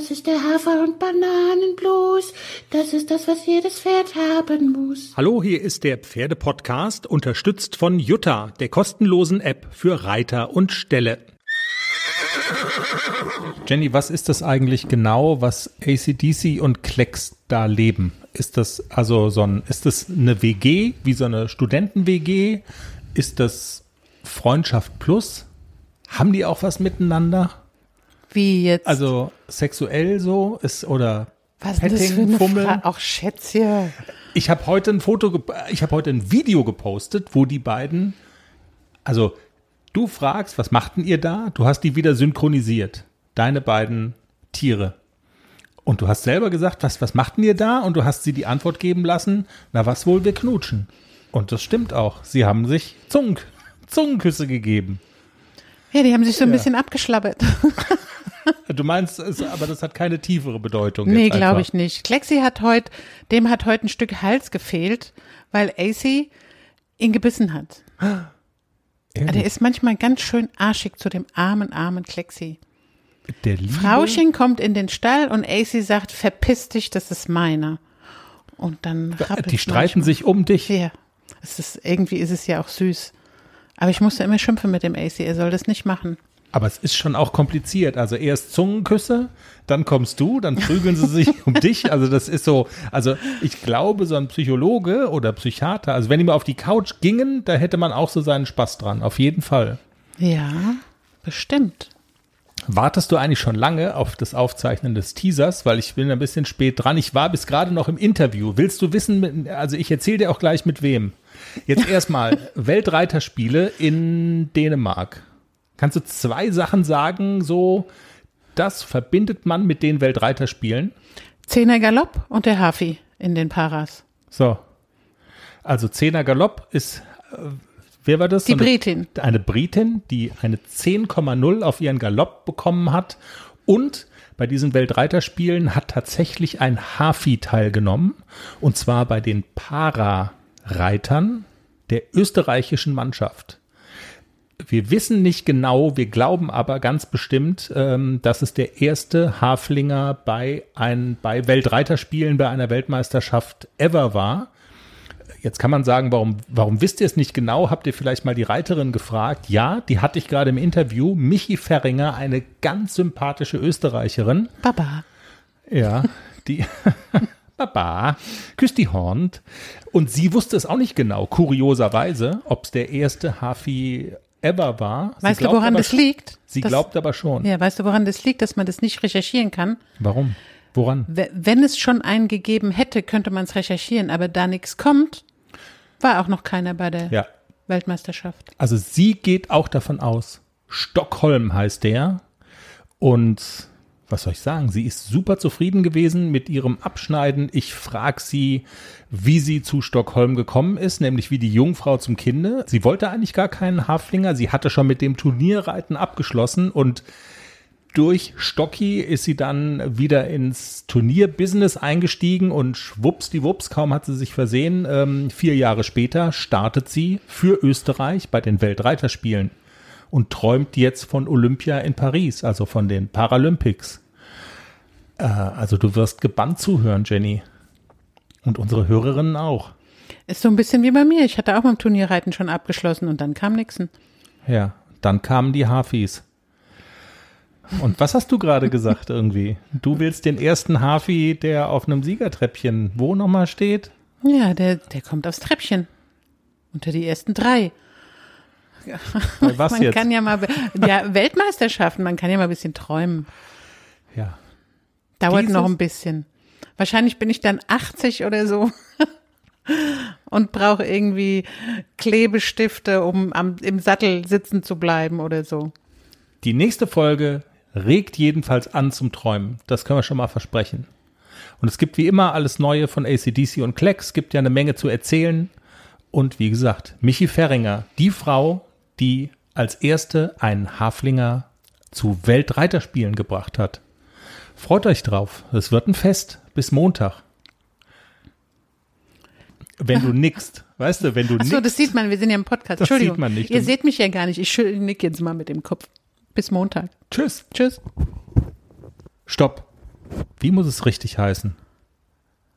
Das ist der Hafer- und Bananenblues. Das ist das, was jedes Pferd haben muss. Hallo, hier ist der Pferdepodcast, unterstützt von Jutta, der kostenlosen App für Reiter und Ställe. Jenny, was ist das eigentlich genau, was ACDC und Klecks da leben? Ist das also so ein, ist das eine WG, wie so eine Studenten-WG? Ist das Freundschaft plus? Haben die auch was miteinander? Wie jetzt? Also sexuell so ist oder was ist das für eine Fummeln? Auch Schätzchen. Ich habe heute ein Foto, ich habe heute ein Video gepostet, wo die beiden, also du fragst, was machten ihr da? Du hast die wieder synchronisiert, deine beiden Tiere. Und du hast selber gesagt, was, was machten ihr da? Und du hast sie die Antwort geben lassen, na was wohl, wir knutschen. Und das stimmt auch. Sie haben sich Zungen, Zungenküsse gegeben. Ja, die haben sich so ein Ja. bisschen abgeschlabbert. Du meinst, es, aber das hat keine tiefere Bedeutung. nee, glaube ich nicht. Klexi hat heute, dem hat heute ein Stück Hals gefehlt, weil AC ihn gebissen hat. Ehrlich? Der ist manchmal ganz schön arschig zu dem armen, armen Klexi. Der Liebe? Frauchen kommt in den Stall und AC sagt, verpiss dich, das ist meiner. Und dann Die streiten manchmal. sich um dich. Ja, es ist, irgendwie ist es ja auch süß. Aber ich musste immer schimpfen mit dem AC, er soll das nicht machen. Aber es ist schon auch kompliziert. Also erst Zungenküsse, dann kommst du, dann prügeln sie sich um dich. Also das ist so, also ich glaube, so ein Psychologe oder Psychiater, also wenn die mal auf die Couch gingen, da hätte man auch so seinen Spaß dran. Auf jeden Fall. Ja, bestimmt. Wartest du eigentlich schon lange auf das Aufzeichnen des Teasers, weil ich bin ein bisschen spät dran. Ich war bis gerade noch im Interview. Willst du wissen, also ich erzähle dir auch gleich mit wem. Jetzt erstmal Weltreiterspiele in Dänemark. Kannst du zwei Sachen sagen, so das verbindet man mit den Weltreiterspielen? Zehner Galopp und der Hafi in den Paras. So. Also Zehner Galopp ist, äh, wer war das? Die So eine- Britin. eine Britin, die eine 10,0 auf ihren Galopp bekommen hat. Und bei diesen Weltreiterspielen hat tatsächlich ein Hafi teilgenommen. Und zwar bei den Para-Reitern der österreichischen Mannschaft. Wir wissen nicht genau, wir glauben aber ganz bestimmt, ähm, dass es der erste Haflinger bei, ein, bei Weltreiterspielen bei einer Weltmeisterschaft ever war. Jetzt kann man sagen, warum, warum wisst ihr es nicht genau? Habt ihr vielleicht mal die Reiterin gefragt? Ja, die hatte ich gerade im Interview. Michi Ferringer, eine ganz sympathische Österreicherin. Baba. Ja, die Baba, küsst die Horn. Und sie wusste es auch nicht genau, kurioserweise, ob es der erste Hafi ever war. Weißt du, woran das liegt? Sie Das- glaubt aber schon. Ja, weißt du, woran das liegt, dass man das nicht recherchieren kann? Warum? Woran? Wenn es schon einen gegeben hätte, könnte man es recherchieren, aber da nichts kommt, war auch noch keiner bei der Ja, Weltmeisterschaft. Also sie geht auch davon aus. Stockholm heißt der. Und was soll ich sagen? Sie ist super zufrieden gewesen mit ihrem Abschneiden. Ich frage sie, wie sie zu Stockholm gekommen ist, nämlich wie die Jungfrau zum Kinde. Sie wollte eigentlich gar keinen Haflinger. Sie hatte schon mit dem Turnierreiten abgeschlossen und durch Stocki ist sie dann wieder ins Turnierbusiness eingestiegen und schwuppsdiwupps, kaum hat sie sich versehen, ähm, vier Jahre später startet sie für Österreich bei den Weltreiterspielen und träumt jetzt von Olympia in Paris, also von den Paralympics. Äh, also du wirst gebannt zuhören, Jenny. Und unsere Hörerinnen auch. Ist so ein bisschen wie bei mir. Ich hatte auch beim Turnierreiten schon abgeschlossen und dann kam nixen. Ja, dann kamen die Hafis. Und was hast du gerade gesagt irgendwie? Du willst den ersten Hafi, der auf einem Siegertreppchen wo nochmal steht? Ja, der, der kommt aufs Treppchen. Unter die ersten drei. Bei was man jetzt? kann ja mal, ja, Weltmeisterschaften, man kann ja mal ein bisschen träumen. ja. Dauert Dieses- noch ein bisschen. Wahrscheinlich bin ich dann 80 oder so und brauche irgendwie Klebestifte, um am, im Sattel sitzen zu bleiben oder so. Die nächste Folge regt jedenfalls an zum Träumen. Das können wir schon mal versprechen. Und es gibt wie immer alles Neue von ACDC und Klecks. Es gibt ja eine Menge zu erzählen. Und wie gesagt, Michi Ferringer, die Frau, die als erste einen Haflinger zu Weltreiterspielen gebracht hat. Freut euch drauf. Es wird ein Fest bis Montag. Wenn du nickst, weißt du, wenn du Ach so, nickst. das sieht man, wir sind ja im Podcast. Das sieht Entschuldigung. man nicht. Ihr seht mich ja gar nicht. Ich nick jetzt mal mit dem Kopf. Bis Montag. Tschüss. Tschüss. Stopp. Wie muss es richtig heißen?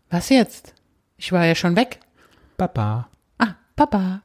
Was jetzt? Ich war ja schon weg. Papa. Ah, Papa.